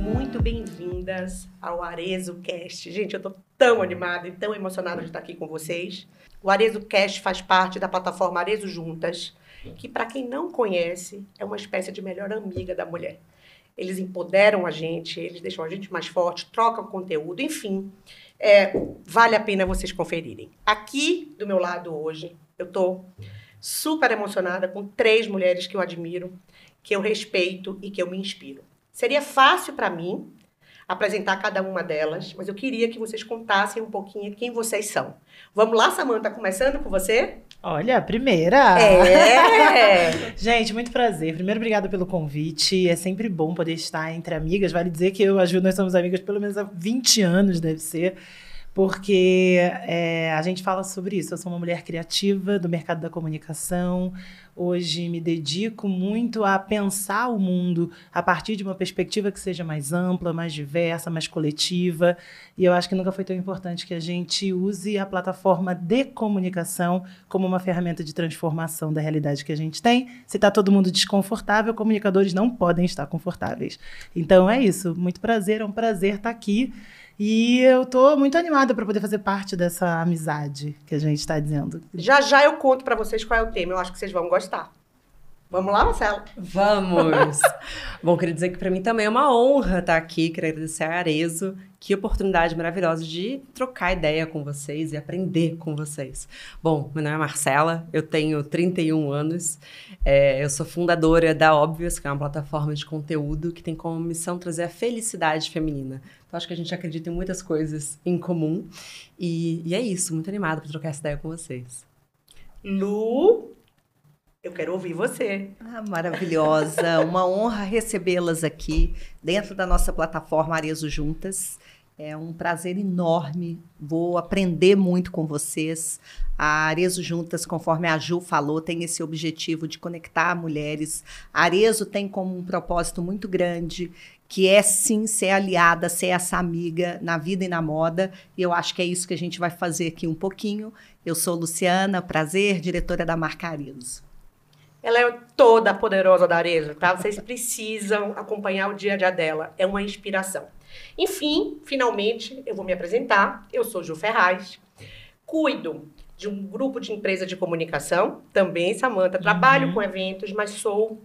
Muito bem-vindas ao Arezo Cast. Gente, eu tô tão animada e tão emocionada de estar aqui com vocês. O Arezo Cast faz parte da plataforma Arezo Juntas, que para quem não conhece, é uma espécie de melhor amiga da mulher. Eles empoderam a gente, eles deixam a gente mais forte, trocam conteúdo, enfim. É, vale a pena vocês conferirem. Aqui do meu lado hoje, eu tô super emocionada com três mulheres que eu admiro, que eu respeito e que eu me inspiro. Seria fácil para mim apresentar cada uma delas, mas eu queria que vocês contassem um pouquinho quem vocês são. Vamos lá, Samanta, começando com você? Olha, a primeira! É! Gente, muito prazer. Primeiro, obrigada pelo convite. É sempre bom poder estar entre amigas. Vale dizer que eu ajudo, nós somos amigas pelo menos há 20 anos, deve ser porque é, a gente fala sobre isso. Eu sou uma mulher criativa do mercado da comunicação. Hoje me dedico muito a pensar o mundo a partir de uma perspectiva que seja mais ampla, mais diversa, mais coletiva. E eu acho que nunca foi tão importante que a gente use a plataforma de comunicação como uma ferramenta de transformação da realidade que a gente tem. Se está todo mundo desconfortável, comunicadores não podem estar confortáveis. Então é isso. Muito prazer, é um prazer estar aqui. E eu tô muito animada para poder fazer parte dessa amizade que a gente está dizendo. Já já eu conto para vocês qual é o tema. Eu acho que vocês vão gostar. Vamos lá, Marcela? Vamos! Bom, queria dizer que para mim também é uma honra estar aqui. Queria agradecer a Arezo. Que oportunidade maravilhosa de trocar ideia com vocês e aprender com vocês. Bom, meu nome é Marcela, eu tenho 31 anos. É, eu sou fundadora da Óbvias, que é uma plataforma de conteúdo que tem como missão trazer a felicidade feminina. Então, acho que a gente acredita em muitas coisas em comum. E, e é isso, muito animada para trocar essa ideia com vocês. Lu, eu quero ouvir você. Ah, maravilhosa. Uma honra recebê-las aqui dentro da nossa plataforma Arezo Juntas. É um prazer enorme. Vou aprender muito com vocês. A Arezo Juntas, conforme a Ju falou, tem esse objetivo de conectar mulheres. A Arezo tem como um propósito muito grande, que é sim ser aliada, ser essa amiga na vida e na moda. E eu acho que é isso que a gente vai fazer aqui um pouquinho. Eu sou Luciana, prazer, diretora da marca Arezo. Ela é toda poderosa da Arezzo, tá? Vocês precisam acompanhar o dia a dia dela. É uma inspiração. Enfim, finalmente, eu vou me apresentar. Eu sou Ju Ferraz. Cuido de um grupo de empresa de comunicação, também, Samanta. Trabalho Uhum. com eventos, mas sou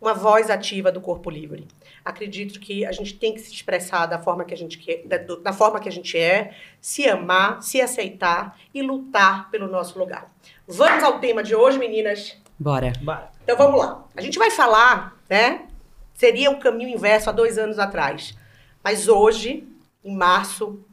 uma voz ativa do corpo livre. Acredito que a gente tem que se expressar da forma que a gente quer, da, da forma que a gente é, se amar, se aceitar e lutar pelo nosso lugar. Vamos ao tema de hoje, meninas. Bora! Bora. Então vamos lá. A gente vai falar, né? Seria o caminho inverso há dois anos atrás. Mas hoje, em março,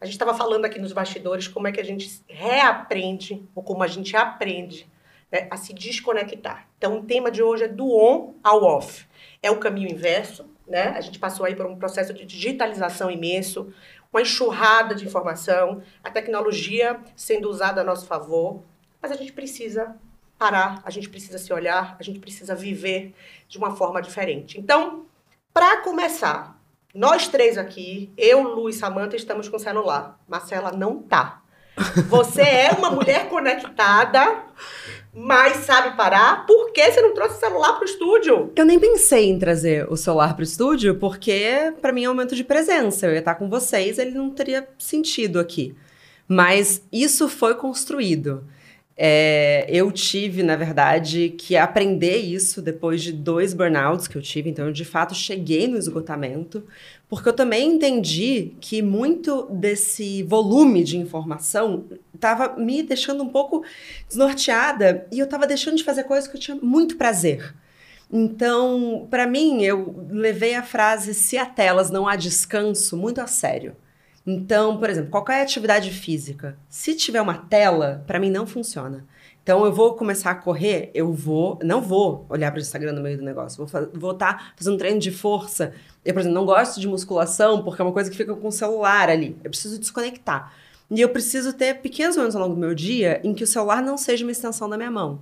a gente estava falando aqui nos bastidores como é que a gente reaprende, ou como a gente aprende, né, a se desconectar. Então o tema de hoje é do on ao off. É o caminho inverso, né? A gente passou aí por um processo de digitalização imenso, uma enxurrada de informação, a tecnologia sendo usada a nosso favor, mas a gente precisa parar, a gente precisa se olhar, a gente precisa viver de uma forma diferente. Então, para começar, nós três aqui, eu, Lu e Samanta, estamos com celular. Marcela não tá. Você é uma mulher conectada, mas sabe parar. Por que você não trouxe o celular pro estúdio? Eu nem pensei em trazer o celular pro estúdio, porque para mim é um momento de presença. Eu ia estar com vocês, ele não teria sentido aqui. Mas isso foi construído. É, eu tive, na verdade, que aprender isso depois de dois burnouts que eu tive. Então, eu de fato cheguei no esgotamento, porque eu também entendi que muito desse volume de informação estava me deixando um pouco desnorteada e eu estava deixando de fazer coisas que eu tinha muito prazer. Então, para mim, eu levei a frase se há telas não há descanso muito a sério. Então, por exemplo, qualquer atividade física, se tiver uma tela, para mim não funciona. Então, eu vou começar a correr, eu vou, não vou olhar para o Instagram no meio do negócio, vou estar tá fazendo treino de força. Eu, por exemplo, não gosto de musculação porque é uma coisa que fica com o celular ali. Eu preciso desconectar. E eu preciso ter pequenos momentos ao longo do meu dia em que o celular não seja uma extensão da minha mão.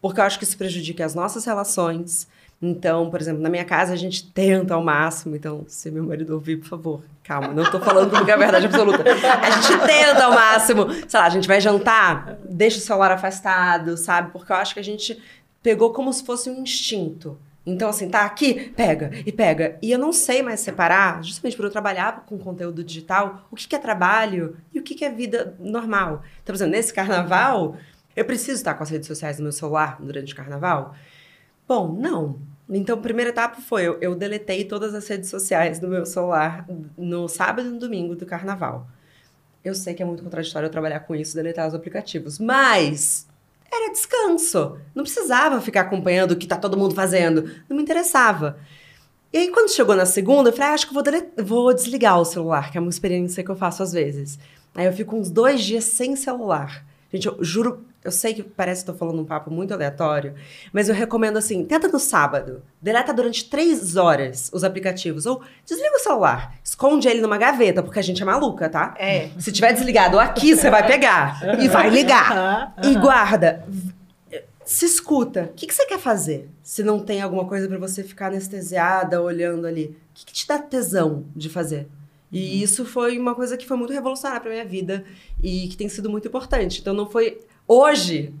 Porque eu acho que isso prejudica as nossas relações. Então, por exemplo, na minha casa a gente tenta ao máximo. Então, se meu marido ouvir, por favor, calma, não tô falando comigo a verdade absoluta. A gente tenta ao máximo. Sei lá, a gente vai jantar, deixa o celular afastado, sabe? Porque eu acho que a gente pegou como se fosse um instinto. Então, assim, tá aqui, pega e pega. E eu não sei mais separar, justamente por eu trabalhar com conteúdo digital, o que, que é trabalho e o que, que é vida normal. Então, por exemplo, nesse carnaval, eu preciso estar com as redes sociais no meu celular durante o carnaval? Bom, não. Então, a primeira etapa foi: eu, eu deletei todas as redes sociais do meu celular no sábado e no domingo do carnaval. Eu sei que é muito contraditório eu trabalhar com isso, deletar os aplicativos, mas era descanso. Não precisava ficar acompanhando o que tá todo mundo fazendo. Não me interessava. E aí, quando chegou na segunda, eu falei, ah, acho que vou, vou desligar o celular, que é uma experiência que eu faço às vezes. Aí eu fico uns dois dias sem celular. Gente, eu juro, eu sei que parece que estou falando um papo muito aleatório, mas eu recomendo assim: tenta no sábado, deleta durante três horas os aplicativos, ou desliga o celular, esconde ele numa gaveta, porque a gente é maluca, tá? É. Se tiver desligado aqui, você vai pegar e vai ligar. e guarda. Se escuta. O que, que você quer fazer? Se não tem alguma coisa para você ficar anestesiada olhando ali, o que, que te dá tesão de fazer? E isso foi uma coisa que foi muito revolucionária para minha vida e que tem sido muito importante. Então não foi Hoje,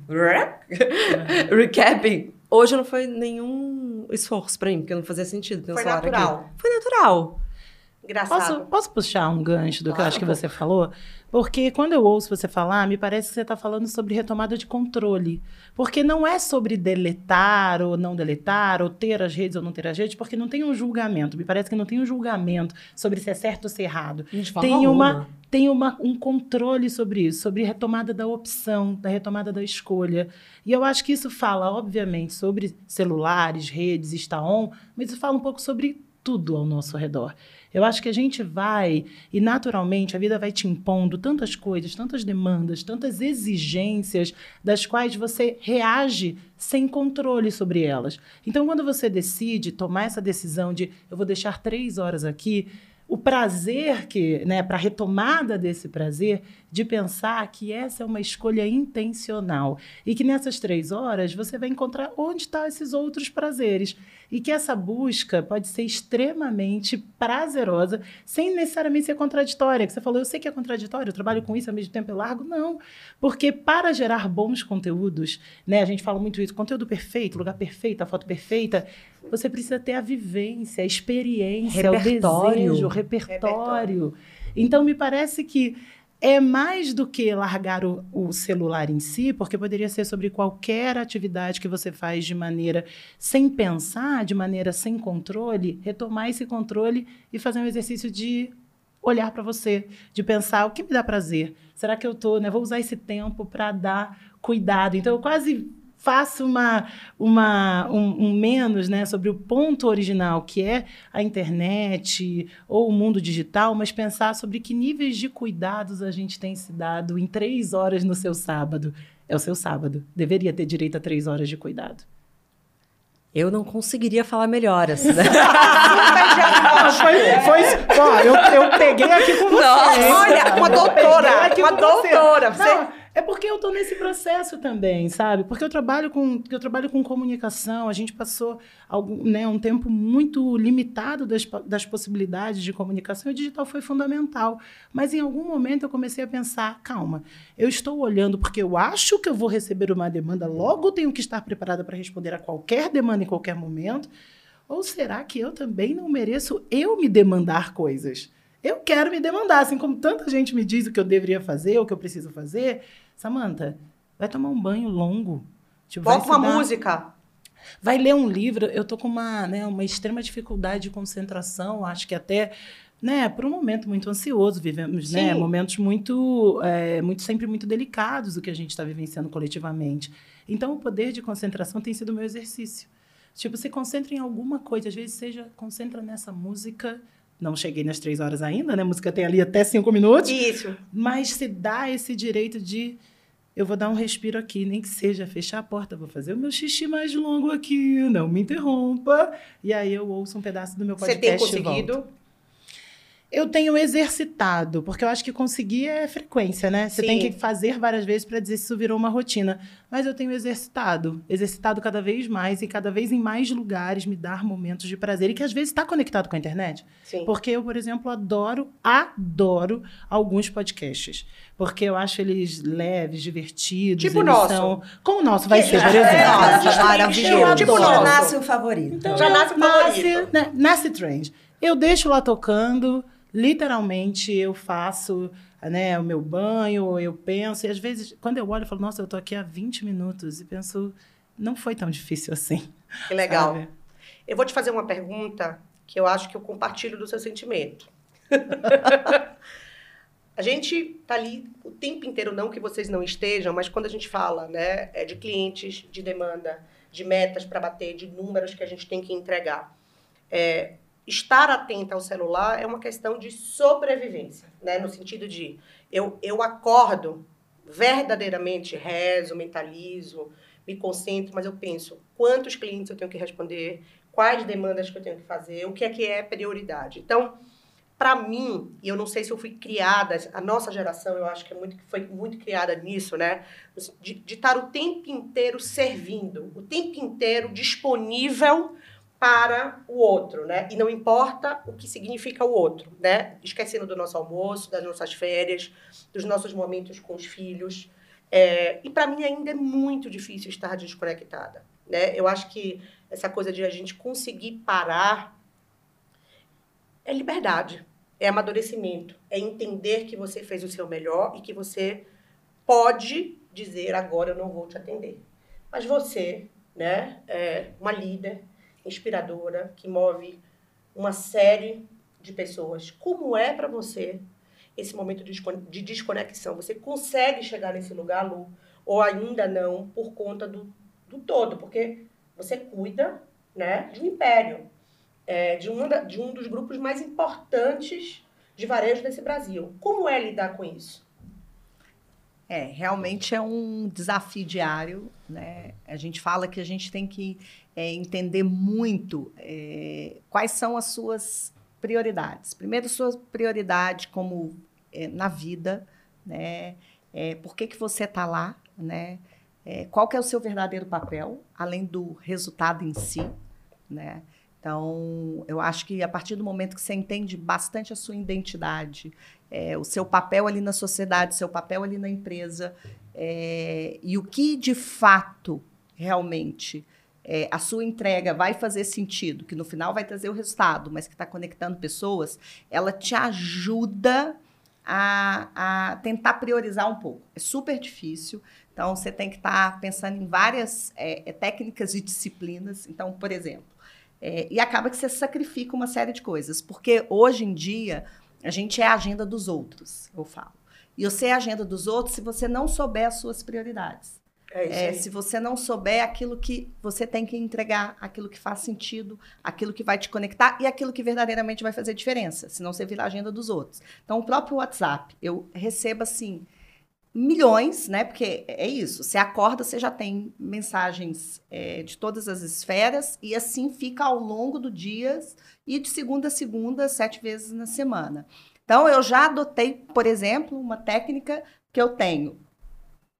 recapping, hoje não foi nenhum esforço pra mim, porque não fazia sentido ter Foi natural. aqui. Foi natural. Engraçado. Posso, posso puxar um gancho do que eu Claro. acho que você falou? Porque quando eu ouço você falar, me parece que você está falando sobre retomada de controle. Porque não é sobre deletar ou não deletar, ou ter as redes ou não ter as redes, porque não tem um julgamento. Me parece que não tem um julgamento sobre se é certo ou se é errado. De Tem uma, tem uma, um controle sobre isso, sobre retomada da opção, da retomada da escolha. E eu acho que isso fala, obviamente, sobre celulares, redes, está on, mas isso fala um pouco sobre tudo ao nosso redor. Eu acho que a gente vai, e naturalmente a vida vai te impondo tantas coisas, tantas demandas, tantas exigências, das quais você reage sem controle sobre elas. Então, quando você decide tomar essa decisão de eu vou deixar três horas aqui, o prazer que, né, para a retomada desse prazer, de pensar que essa é uma escolha intencional e que nessas três horas você vai encontrar onde estão esses outros prazeres e que essa busca pode ser extremamente prazerosa, sem necessariamente ser contraditória. Que você falou, eu sei que é contraditório, eu trabalho com isso ao mesmo tempo eu largo. Não, porque para gerar bons conteúdos, né, a gente fala muito isso, conteúdo perfeito, lugar perfeito, a foto perfeita, você precisa ter a vivência, a experiência, Repertório. o desejo, o repertório. Então, me parece que é mais do que largar o, o celular em si, porque poderia ser sobre qualquer atividade que você faz de maneira sem pensar, de maneira sem controle, retomar esse controle e fazer um exercício de olhar para você, de pensar o que me dá prazer. Será que eu tô, né? Vou usar esse tempo para dar cuidado. Então, eu quase faço uma, uma, um, um menos né, sobre o ponto original, que é a internet ou o mundo digital, mas pensar sobre que níveis de cuidados a gente tem se dado em três horas no seu sábado. É o seu sábado. Deveria ter direito a três horas de cuidado. Eu não conseguiria falar melhor, assim, né? foi, foi, ó, eu, eu peguei aqui com você. Nossa, olha, uma doutora, uma doutora, você- Não, é porque eu tô nesse processo também, sabe? Porque eu trabalho com, eu trabalho com comunicação, a gente passou algum, né, um tempo muito limitado das, das possibilidades de comunicação e o digital foi fundamental. Mas em algum momento eu comecei a pensar, calma, eu estou olhando porque eu acho que eu vou receber uma demanda, logo tenho que estar preparada para responder a qualquer demanda em qualquer momento. Ou será que eu também não mereço eu me demandar coisas? Eu quero me demandar, assim como tanta gente me diz o que eu deveria fazer, o que eu preciso fazer. Samantha, vai tomar um banho longo. Tipo, Bota uma dar- música. Vai ler um livro. Eu tô com uma, né, uma extrema dificuldade de concentração. Acho que até, né, por um momento muito ansioso, vivemos, né, Sim. momentos muito, é, muito sempre muito delicados o que a gente está vivenciando coletivamente. Então, o poder de concentração tem sido o meu exercício. Tipo, se concentra em alguma coisa, às vezes seja concentra nessa música. Não cheguei nas três horas ainda, né? A música tem ali até cinco minutos. Isso. Mas se dá esse direito de eu vou dar um respiro aqui, nem que seja fechar a porta, vou fazer o meu xixi mais longo aqui, não me interrompa. E aí eu ouço um pedaço do meu Você podcast. tem e volto. conseguido? Eu tenho exercitado, porque eu acho que conseguir é frequência, né? Você Sim. tem que fazer várias vezes para dizer se isso virou uma rotina. Mas eu tenho exercitado, exercitado cada vez mais e cada vez em mais lugares me dar momentos de prazer e que às vezes está conectado com a internet. Sim. Porque eu, por exemplo, adoro, adoro alguns podcasts. Porque eu acho eles leves, divertidos. Tipo o eles nosso. São... Como o nosso vai ser, por É, exemplo. Nossa, maravilhoso. Tipo Já nosso. nasce um favorito. Então, Já nasce o nasce, favorito. né, nasce trend. Eu deixo lá tocando, literalmente eu faço né, o meu banho, eu penso, e às vezes, quando eu olho, eu falo, nossa, eu tô aqui há 20 minutos, e penso, não foi tão difícil assim. Que legal. sabe? Eu vou te fazer uma pergunta que eu acho que eu compartilho do seu sentimento. a gente tá ali o tempo inteiro, não que vocês não estejam, mas quando a gente fala, né, é de clientes, de demanda, de metas para bater, de números que a gente tem que entregar. É, estar atenta ao celular é uma questão de sobrevivência, né, no sentido de eu, eu acordo verdadeiramente, rezo, mentalizo, me concentro, mas eu penso quantos clientes eu tenho que responder, quais demandas que eu tenho que fazer, o que é que é prioridade. Então, para mim, e eu não sei se eu fui criada, a nossa geração, eu acho que é muito, foi muito criada nisso, né? De, de estar o tempo inteiro servindo, o tempo inteiro disponível para o outro, né? E não importa o que significa o outro, né? Esquecendo do nosso almoço, das nossas férias, dos nossos momentos com os filhos. É, e para mim ainda é muito difícil estar desconectada, né? Eu acho que essa coisa de a gente conseguir parar é liberdade, é amadurecimento, é entender que você fez o seu melhor e que você pode dizer agora eu não vou te atender. Mas você, né, é uma líder inspiradora que move uma série de pessoas. Como é para você esse momento de descone- de desconexão? Você consegue chegar nesse lugar, Lu, ou ainda não, por conta do, do todo? Porque você cuida né, de um império, é, de, da- de um dos grupos mais importantes de varejo desse Brasil. Como é lidar com isso? É, realmente é um desafio diário, né? A gente fala que a gente tem que é, entender muito é, quais são as suas prioridades. Primeiro, sua prioridade como é, na vida, né? É, por que, que você está lá, né? É, qual que é o seu verdadeiro papel, além do resultado em si, né? Então, eu acho que a partir do momento que você entende bastante a sua identidade, é, o seu papel ali na sociedade, seu papel ali na empresa, é, e o que de fato, realmente, é, a sua entrega vai fazer sentido, que no final vai trazer o resultado, mas que está conectando pessoas, ela te ajuda a, a tentar priorizar um pouco. É super difícil, então você tem que estar pensando em várias é, é, técnicas e disciplinas. Então, por exemplo, é, e acaba que você sacrifica uma série de coisas, porque hoje em dia a gente é a agenda dos outros, eu falo. E você é a agenda dos outros se você não souber as suas prioridades. É isso É, se você não souber aquilo que você tem que entregar, aquilo que faz sentido, aquilo que vai te conectar e aquilo que verdadeiramente vai fazer diferença, senão você vira a agenda dos outros. Então, o próprio WhatsApp, eu recebo assim milhões, né? Porque é isso. Você acorda, você já tem mensagens é, de todas as esferas e assim fica ao longo do dia e de segunda a segunda, sete vezes na semana. Então, eu já adotei, por exemplo, uma técnica que eu tenho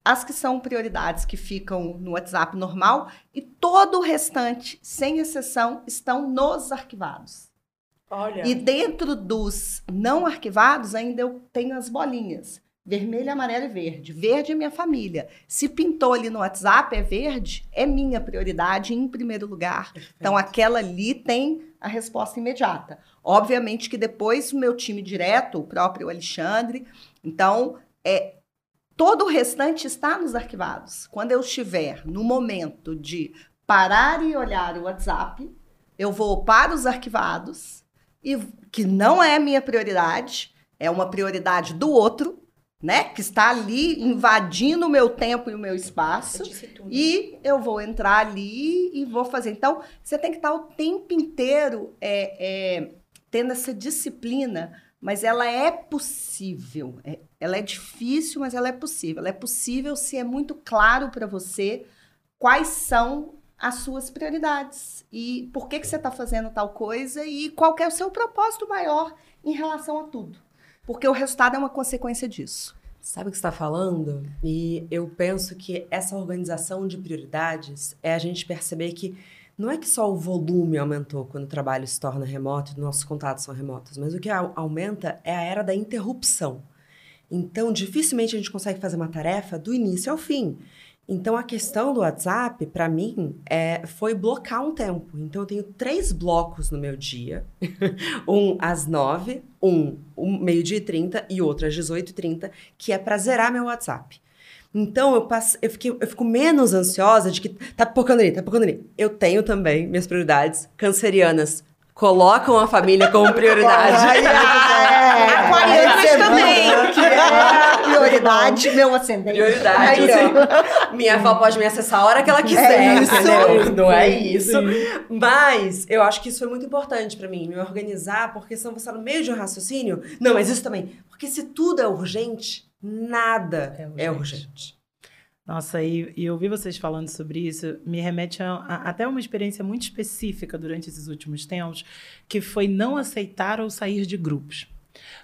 as que são prioridades que ficam no WhatsApp normal e todo o restante, sem exceção, estão nos arquivados. Olha, E dentro dos não arquivados, ainda eu tenho as bolinhas. Vermelho, amarelo e verde. Verde é minha família. Se pintou ali no WhatsApp, é verde, é minha prioridade em primeiro lugar. Então, aquela ali tem a resposta imediata. Obviamente que depois o meu time direto, o próprio Alexandre, então, é, todo o restante está nos arquivados. Quando eu estiver no momento de parar e olhar o WhatsApp, eu vou para os arquivados, e que não é minha prioridade, é uma prioridade do outro, né? Que está ali invadindo o meu tempo e o meu espaço. tudo. E eu vou entrar ali e vou fazer. Então, você tem que estar o tempo inteiro é, é, tendo essa disciplina, mas ela é possível. É- ela é difícil, mas ela é possível. Ela é possível se é muito claro para você quais são as suas prioridades e por que, que você está fazendo tal coisa e qual é o seu propósito maior em relação a tudo. Porque o resultado é uma consequência disso. Sabe o que está falando? E eu penso que essa organização de prioridades é a gente perceber que não é que só o volume aumentou quando o trabalho se torna remoto e nossos contatos são remotos, mas o que aumenta é a era da interrupção. Então, dificilmente a gente consegue fazer uma tarefa do início ao fim. Então, a questão do WhatsApp, para mim, é, foi blocar um tempo. Então, eu tenho três blocos no meu dia. um às nove, um, um meio-dia e trinta e outro às dezoito e trinta, que é para zerar meu WhatsApp. Então, eu, passo, eu, fiquei, eu fico menos ansiosa de que tá pipocando ali, tá pipocando ali. Eu tenho também minhas prioridades cancerianas colocam a família como prioridade. É, Aquarianos também. É prioridade, meu ascendente. Prioridade. Assim, minha avó pode me acessar a hora que ela quiser. É isso. Não é isso. Mas eu acho que isso foi muito importante para mim, me organizar, porque senão você tá no meio de um raciocínio. Não, mas isso também. Porque se tudo é urgente, nada é urgente. É urgente. Nossa, e, e ouvir vocês falando sobre isso me remete a, a, até uma experiência muito específica durante esses últimos tempos, que foi não aceitar ou sair de grupos.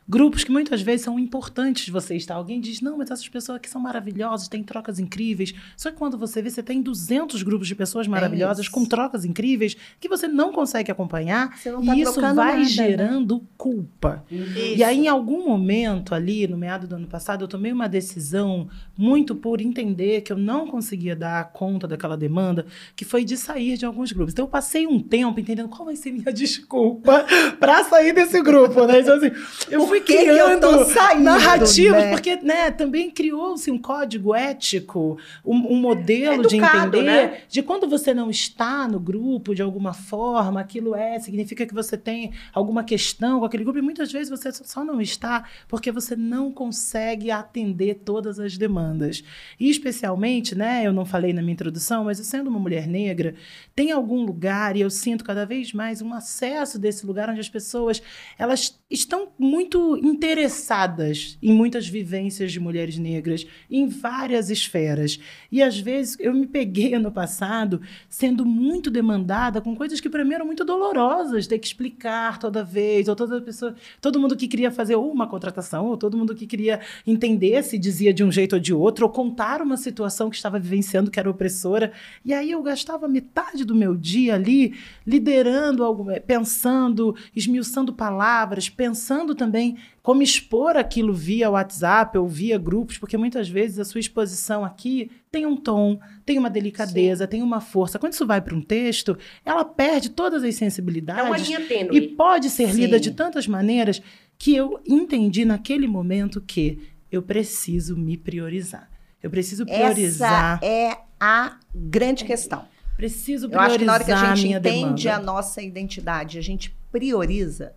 Grupos que muitas vezes são importantes de você estar. Alguém diz, não, mas essas pessoas aqui são maravilhosas, têm trocas incríveis. Só que quando você vê, você tem 200 grupos de pessoas maravilhosas, é com trocas incríveis, que você não consegue acompanhar. Não tá e isso vai nada, né? gerando né? culpa. Isso. E aí, em algum momento ali, no meado do ano passado, eu tomei uma decisão muito por entender que eu não conseguia dar conta daquela demanda, que foi de sair de alguns grupos. Então, eu passei um tempo entendendo qual vai ser minha desculpa para sair desse grupo, né? Então, assim, eu fui que criando que eu saindo, narrativas, né? porque né, também criou-se um código ético, um, um modelo Educado, de entender né? de quando você não está no grupo de alguma forma, aquilo é, significa que você tem alguma questão com aquele grupo, e muitas vezes você só não está porque você não consegue atender todas as demandas. E especialmente, né, eu não falei na minha introdução, mas eu sendo uma mulher negra, tem algum lugar, e eu sinto cada vez mais um acesso desse lugar onde as pessoas elas estão muito interessadas em muitas vivências de mulheres negras em várias esferas. E às vezes eu me peguei ano passado sendo muito demandada com coisas que para mim eram muito dolorosas, ter que explicar toda vez, ou toda pessoa, todo mundo que queria fazer uma contratação, ou todo mundo que queria entender se dizia de um jeito ou de outro, ou contar uma situação que estava vivenciando que era opressora. E aí eu gastava metade do meu dia ali liderando algo, pensando, esmiuçando palavras, pensando também como expor aquilo via WhatsApp ou via grupos, porque muitas vezes a sua exposição aqui tem um tom, tem uma delicadeza, Sim. tem uma força. Quando isso vai para um texto, ela perde todas as sensibilidades. É uma linha tênue. E pode ser Sim. lida de tantas maneiras que eu entendi naquele momento que eu preciso me priorizar. Eu preciso priorizar. Essa é a grande questão. Preciso priorizar. Eu acho que na hora que a gente entende demanda. a nossa identidade, a gente prioriza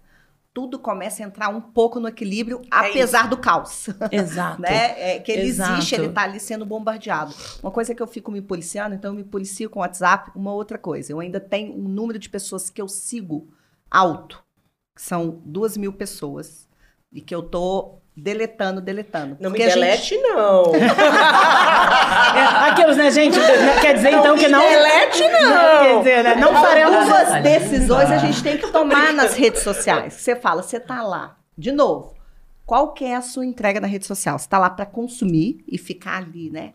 tudo começa a entrar um pouco no equilíbrio, é apesar isso. do caos. Exato. né? É, que ele Exato. existe, ele está ali sendo bombardeado. Uma coisa que eu fico me policiando, então eu me policio com o WhatsApp. Uma outra coisa, eu ainda tenho um número de pessoas que eu sigo alto, que são duas mil pessoas, e que eu tô deletando, deletando. Não me delete, gente... não. Aqueles, né, gente? Quer dizer, não, então, que não... delete, não. não quer dizer, né? Não faremos... Algumas decisões a gente tem que tomar nas redes sociais. Você fala, você tá lá. De novo, qual que é a sua entrega na rede social? Você tá lá para consumir e ficar ali, né?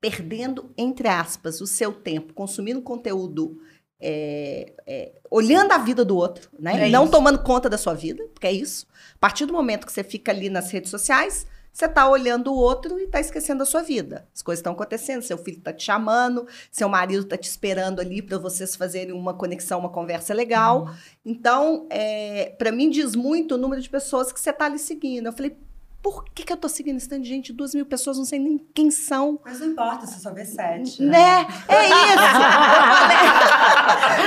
Perdendo, entre aspas, o seu tempo, consumindo conteúdo é, é, olhando a vida do outro, né? É não isso. tomando conta da sua vida, porque é isso. A partir do momento que você fica ali nas redes sociais, você está olhando o outro e está esquecendo a sua vida. As coisas estão acontecendo, seu filho está te chamando, seu marido está te esperando ali para vocês fazerem uma conexão, uma conversa legal. Uhum. Então, é, para mim diz muito o número de pessoas que você está ali seguindo. Eu falei, por que, que eu tô seguindo esse tanto de gente? Duas mil pessoas, não sei nem quem são. Mas não importa, você só vê sete. Né? né? É isso!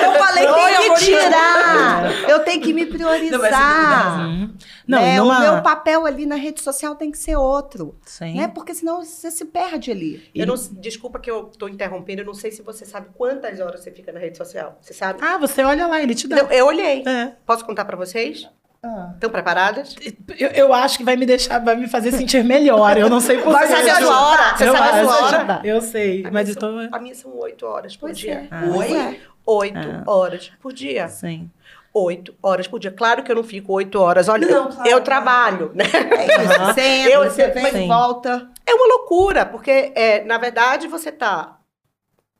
eu falei, eu falei tem que tirar. Eu tenho que me priorizar. Não, não, né? numa... O meu papel ali na rede social tem que ser outro. Sim. Né? Porque senão você se perde ali. Eu não, desculpa que eu tô interrompendo, eu não sei se você sabe quantas horas você fica na rede social. Você sabe? Ah, você olha lá, ele te dá. Eu, eu olhei. É. Posso contar para vocês? Ah. Estão preparadas? Eu, eu acho que vai me deixar, vai me fazer sentir melhor. Eu não sei por Vai saber a sua hora. Você Eu sabe a sua hora? Eu sei, A mas minha estou. são- A minha são oito horas por Pois dia. é. Oi? Oito Ah. horas por dia. Sim. Oito horas por dia. Claro que eu não fico oito horas. Olha, Não, eu, claro, eu trabalho, né? É isso. Entra, Eu- você vem Sim. volta. É uma loucura, porque, é, na verdade, você tá,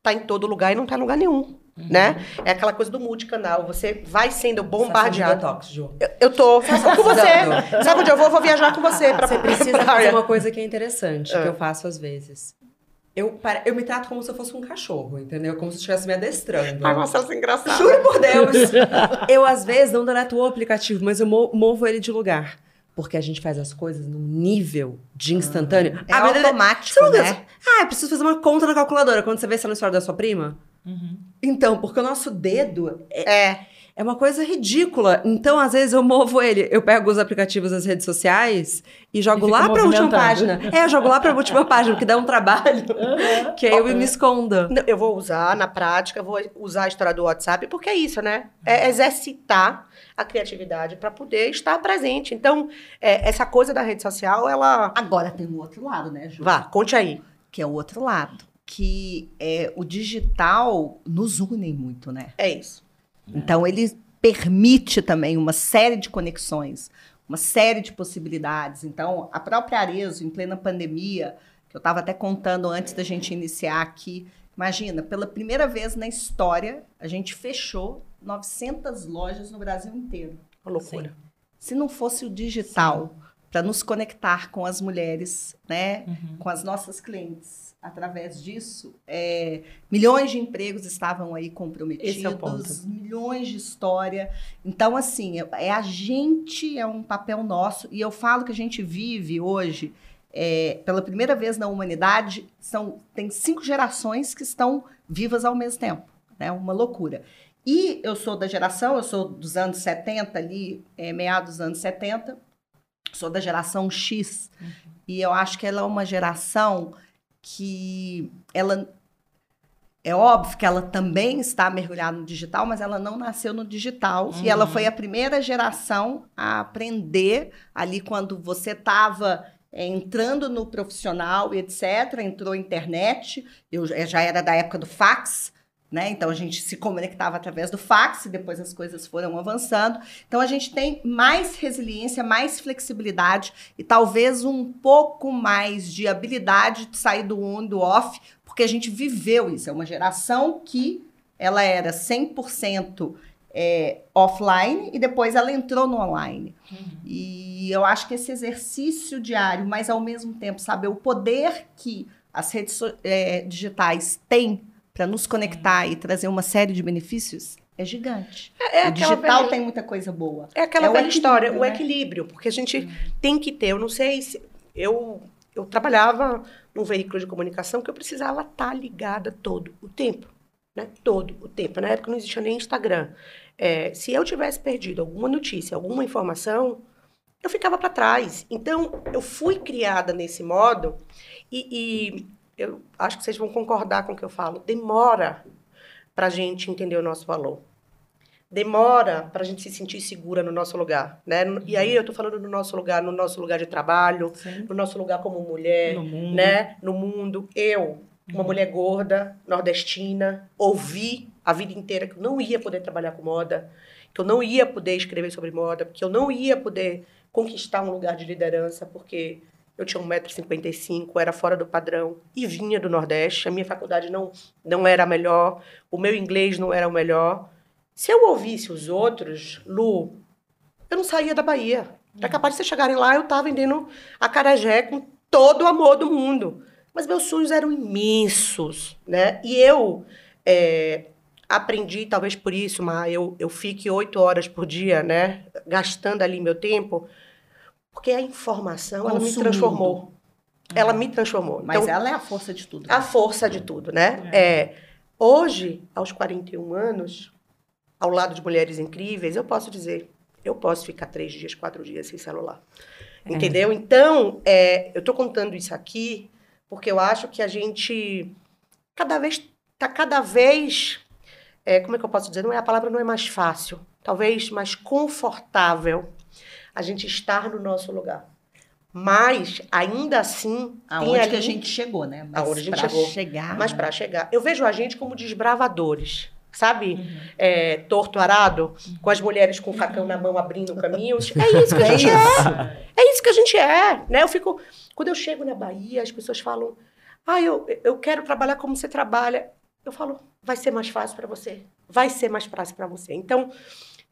tá em todo lugar e não tá em lugar nenhum, né? É aquela coisa do multicanal. Você vai sendo bombardeado. Detox, Ju. Eu, eu tô com você. Sabe onde eu vou? Eu vou viajar com você. Pra, Você precisa pra- fazer uma coisa que é interessante, Ah. que eu faço às vezes. Eu, eu me trato como se eu fosse um cachorro, entendeu? Como se eu estivesse me adestrando. Ai, Marcelo, você é engraçado. Juro por Deus. Eu, às vezes, não deleto o aplicativo, mas eu mo- movo ele de lugar. Porque a gente faz as coisas num nível de instantâneo. É Ah, mas- automático, né? Ah, eu preciso fazer uma conta na calculadora. Quando você vê essa na história da sua prima? Uhum. Então, porque o nosso dedo é, É. é uma coisa ridícula. Então, às vezes, eu movo ele. Eu pego os aplicativos das redes sociais e jogo E lá pra última página. É, eu jogo lá pra última página, porque dá um trabalho. que aí eu me escondo. Não, Eu vou usar na prática, vou usar a história do WhatsApp, porque é isso, né? É exercitar a criatividade para poder estar presente. Então, é, essa coisa da rede social, ela. Agora tem o outro lado, né, Ju? Vá, conte aí. Que é o outro lado. Que é, o digital nos une muito, né? É isso. Então, ele permite também uma série de conexões, uma série de possibilidades. Então, a própria Arezo, em plena pandemia, que eu estava até contando antes da gente iniciar aqui, imagina, pela primeira vez na história, a gente fechou 900 lojas no Brasil inteiro. Uma loucura. Se não fosse o digital para nos conectar com as mulheres, né, Uhum. com as nossas clientes, através disso, é, milhões de empregos estavam aí comprometidos, é milhões de história. Então, assim, é- é a gente, é um papel nosso, e eu falo que a gente vive hoje, é, pela primeira vez na humanidade, são, tem cinco gerações que estão vivas ao mesmo tempo. Né? Uma loucura. E eu sou da geração, eu sou dos anos 70 ali, é, meados dos anos 70, sou da geração X. E eu acho que ela é uma geração que ela é óbvio que ela também está mergulhada no digital, mas ela não nasceu no digital. E ela foi a primeira geração a aprender ali quando você estava entrando no profissional etc, entrou internet, eu já- já era da época do fax, né? Então a gente se conectava através do fax e depois as coisas foram avançando. Então a gente tem mais resiliência, mais flexibilidade e talvez um pouco mais de habilidade de sair do on e do off, porque a gente viveu isso. É uma geração que ela era 100% é, offline e depois ela entrou no online. E eu acho que esse exercício diário, mas ao mesmo tempo saber o poder que as redes é, digitais têm para nos conectar e trazer uma série de benefícios é gigante. É, o aquela digital velha- tem muita coisa boa. É aquela É o velha história, equilíbrio, o né? equilíbrio, porque a gente tem que ter, eu não sei se eu eu trabalhava num veículo de comunicação que eu precisava estar ligada todo o tempo, né? Todo o tempo. Na época não existia nem Instagram. É, se eu tivesse perdido alguma notícia, alguma informação, eu ficava para trás. Então eu fui criada nesse modo e, e eu acho que vocês vão concordar com o que eu falo. Demora para a gente entender o nosso valor demora para a gente se sentir segura no nosso lugar, né? E aí eu tô falando no nosso lugar, no nosso lugar de trabalho, Sim. no nosso lugar como mulher, No né? No mundo. Eu, uma mulher gorda, nordestina, ouvi a vida inteira que eu não ia poder trabalhar com moda, que eu não ia poder escrever sobre moda, que eu não ia poder conquistar um lugar de liderança, porque eu tinha 1,55m, era fora do padrão e vinha do Nordeste. A minha faculdade não, não era a melhor, o meu inglês não era o melhor. Se eu ouvisse os outros, Lu, eu não saía da Bahia. Era capaz de vocês chegarem lá, eu estava vendendo acarajé com todo o amor do mundo. Mas meus sonhos eram imensos, né? E eu é, aprendi, talvez por isso, mas eu, eu fique oito horas por dia, né? Gastando ali meu tempo, porque a informação, ela me transformou. Ela me transformou. Mas Então, ela é a força de tudo. a força de tudo, né? É. hoje, aos 41 anos, ao lado de mulheres incríveis, eu posso dizer, eu posso ficar três dias, quatro dias sem celular. Entendeu? Então, é, eu tô contando isso aqui porque eu acho que a gente cada vez tá cada vez é, como é que eu posso dizer? Não é a palavra não é mais fácil, talvez mais confortável a gente estar no nosso lugar. Mas, ainda assim, Aonde ali, que a gente chegou, né? Mas Aonde a gente chegou. chegar. Mas né? para chegar, eu vejo a gente como desbravadores. Sabe? Uhum. É, torto arado, com as mulheres com o facão na mão abrindo caminhos. É isso que a É gente é. É isso que a gente é, né? Eu fico... Quando eu chego na Bahia, as pessoas falam... Ah, eu, eu quero trabalhar como você trabalha. Eu falo, vai ser mais fácil para você. Vai ser mais fácil para você. Então,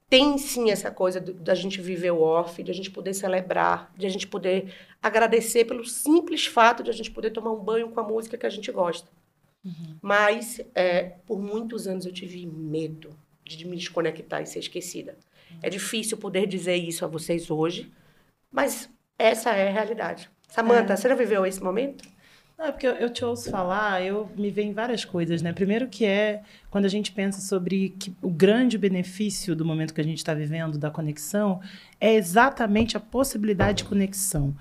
tem sim essa coisa da gente viver o off, de a gente poder celebrar, de a gente poder agradecer pelo simples fato de a gente poder tomar um banho com a música que a gente gosta. Mas, é, por muitos anos eu tive medo de me desconectar e ser esquecida. É difícil poder dizer isso a vocês hoje, mas essa é a realidade. Samanta, você já viveu esse momento? Não, é porque eu, eu te ouço falar, eu me vejo em várias coisas, né? Primeiro que é quando a gente pensa sobre que o grande benefício do momento que a gente está vivendo, da conexão, é exatamente a possibilidade de conexão.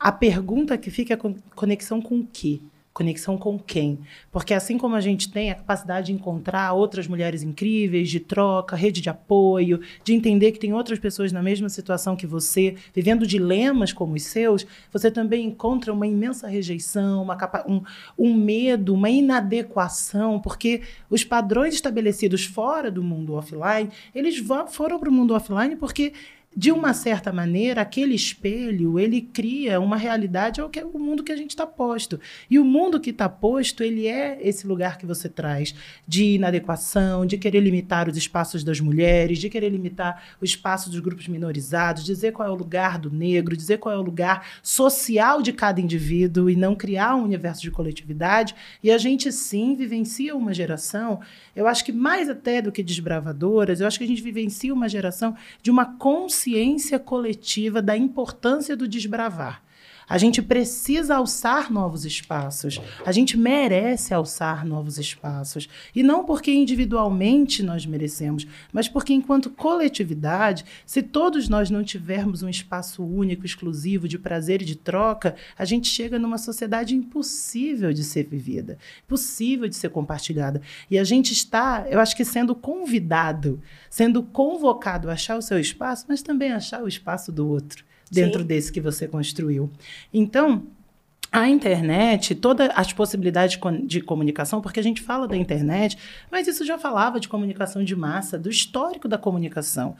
A pergunta que fica é con- conexão com o quê? Conexão com quem? Porque assim como a gente tem a capacidade de encontrar outras mulheres incríveis, de troca, rede de apoio, de entender que tem outras pessoas na mesma situação que você, vivendo dilemas como os seus, você também encontra uma imensa rejeição, uma um, um medo, uma inadequação, porque os padrões estabelecidos fora do mundo offline, eles foram para o mundo offline porque de uma certa maneira, aquele espelho, ele cria uma realidade ao que é o mundo que a gente está posto. E o mundo que está posto, ele é esse lugar que você traz de inadequação, de querer limitar os espaços das mulheres, de querer limitar o espaço dos grupos minorizados, dizer qual é o lugar do negro, dizer qual é o lugar social de cada indivíduo e não criar um universo de coletividade. E a gente sim vivencia uma geração, eu acho que mais até do que desbravadoras, eu acho que a gente vivencia uma geração de uma consciência coletiva da importância do desbravar. A gente precisa alçar novos espaços. A gente merece alçar novos espaços. E não porque individualmente nós merecemos, mas porque, enquanto coletividade, se todos nós não tivermos um espaço único, exclusivo, de prazer e de troca, a gente chega numa sociedade impossível de ser vivida, impossível de ser compartilhada. E a gente está, eu acho que sendo convidado, sendo convocado a achar o seu espaço, mas também achar o espaço do outro dentro Sim. desse que você construiu. Então, a internet, todas as possibilidades de comunicação, porque a gente fala da internet, mas isso já falava de comunicação de massa, do histórico da comunicação.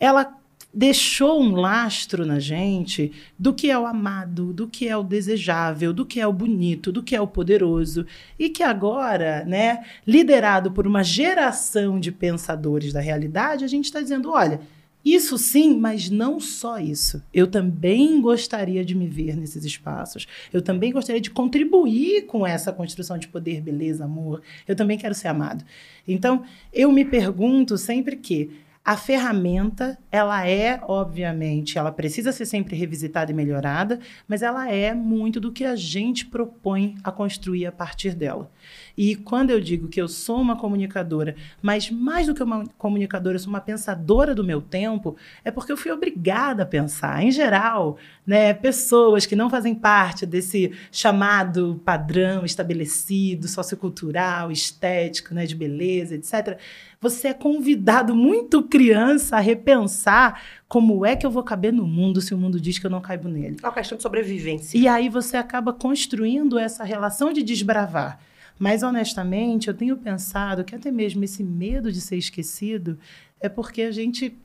Ela deixou um lastro na gente do que é o amado, do que é o desejável, do que é o bonito, do que é o poderoso, e que agora, né, liderado por uma geração de pensadores da realidade, a gente está dizendo, olha, isso sim, mas não só isso. Eu também gostaria de me ver nesses espaços. Eu também gostaria de contribuir com essa construção de poder, beleza, amor. Eu também quero ser amado. Então, eu me pergunto sempre que a ferramenta, ela é, obviamente, ela precisa ser sempre revisitada e melhorada, mas ela é muito do que a gente propõe a construir a partir dela. E quando eu digo que eu sou uma comunicadora, mas mais do que uma comunicadora, eu sou uma pensadora do meu tempo, é porque eu fui obrigada a pensar. Em geral, né, pessoas que não fazem parte desse chamado padrão estabelecido, sociocultural, estético, né, de beleza, etc. Você é convidado, muito criança, a repensar como é que eu vou caber no mundo se o mundo diz que eu não caibo nele. É uma questão de sobrevivência. E aí você acaba construindo essa relação de desbravar. Mas, honestamente, eu tenho pensado que até mesmo esse medo de ser esquecido é porque a gente